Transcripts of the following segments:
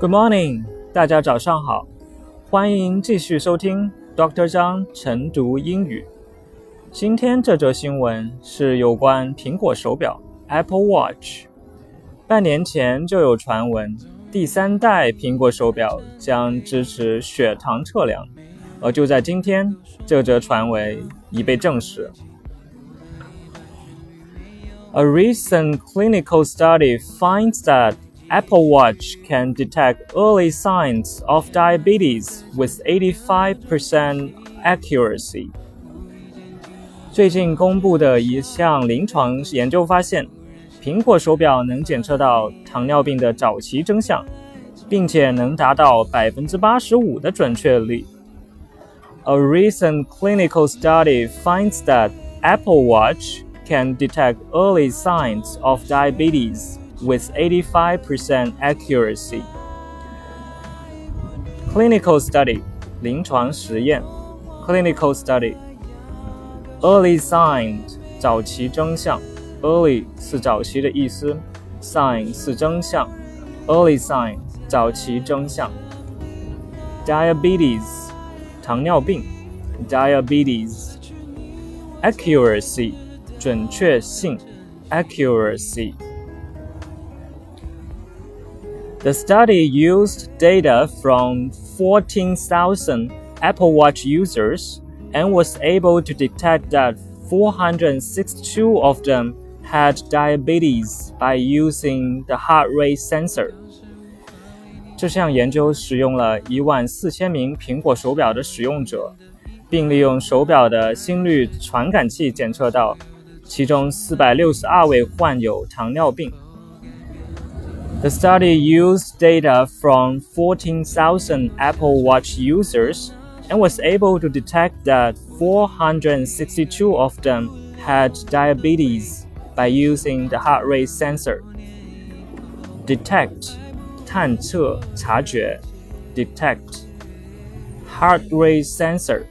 Good morning，大家早上好，欢迎继续收听 Dr. 张晨读英语。今天这则新闻是有关苹果手表 Apple Watch。半年前就有传闻，第三代苹果手表将支持血糖测量，而就在今天，这则传闻已被证实。A recent clinical study finds that Apple Watch can detect early signs of diabetes with 85% accuracy. 最近公布的一项临床研究发现，苹果手表能检测到糖尿病的早期征象，并且能达到百分之八十五的准确率。A recent clinical study finds that Apple Watch can detect early signs of diabetes with 85% accuracy. Clinical study 临床实验 Clinical study Early sign 早期征象 Early 是早期的意思，sign 是征象，Early sign 早期征象。Diabetes 糖尿病，Diabetes Accuracy 准确性，Accuracy the study used data from 14,000 Apple Watch users and was able to detect that 462 of them had diabetes by using the heart rate sensor. 这项研究使用了一万四千名苹果手表的使用者，并利用手表的心率传感器检测到，其中四百六十二位患有糖尿病。 the study used data from 14,000 Apple Watch users and was able to detect that 462 of them had diabetes by using the heart rate sensor. Detect 探测察觉 detect heart rate sensor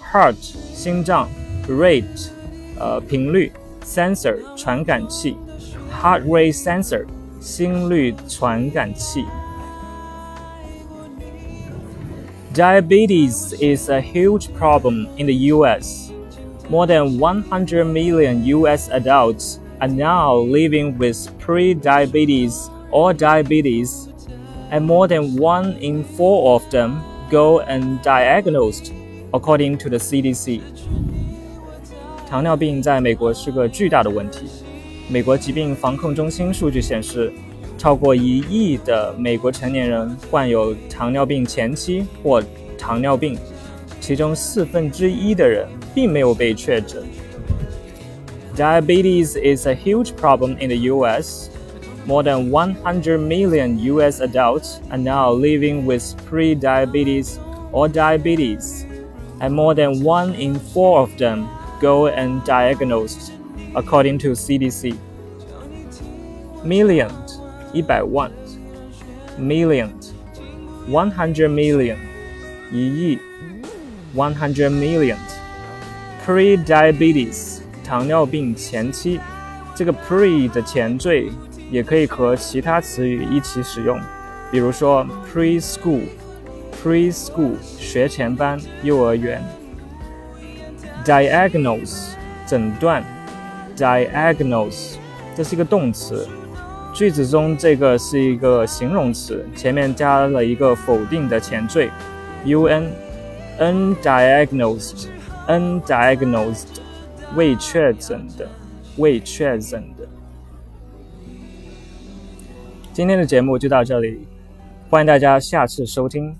heart 心脏 rate 呃频率 sensor 传感器 heart rate sensor 心率传感器。Diabetes is a huge problem in the US. More than 100 million US adults are now living with pre-diabetes or diabetes, and more than one in four of them go undiagnosed, according to the CDC. 糖尿病在美国是个巨大的问题。 美国疾病防控中心数据显示，超过一亿的美国成年人患有糖尿病前期或糖尿病，其中四分之一的人并没有被确诊。Diabetes is a huge problem in the U.S. More than 100 million U.S. adults are now living with pre-diabetes or diabetes, and more than one in four of them go undiagnosed according to CDC. Million, 一百万，million, one hundred million, 一亿，one hundred million. Pre-diabetes, 糖尿病前期，这个 pre 的前缀也可以和其他词语一起使用，比如说 preschool, preschool 学前班、幼儿园。Diagnose 诊断。 diagnose，这是一个动词，句子中这个是一个形容词，前面加了一个否定的前缀，un，undiagnosed，undiagnosed，未确诊的，未确诊的。今天的节目就到这里，欢迎大家下次收听。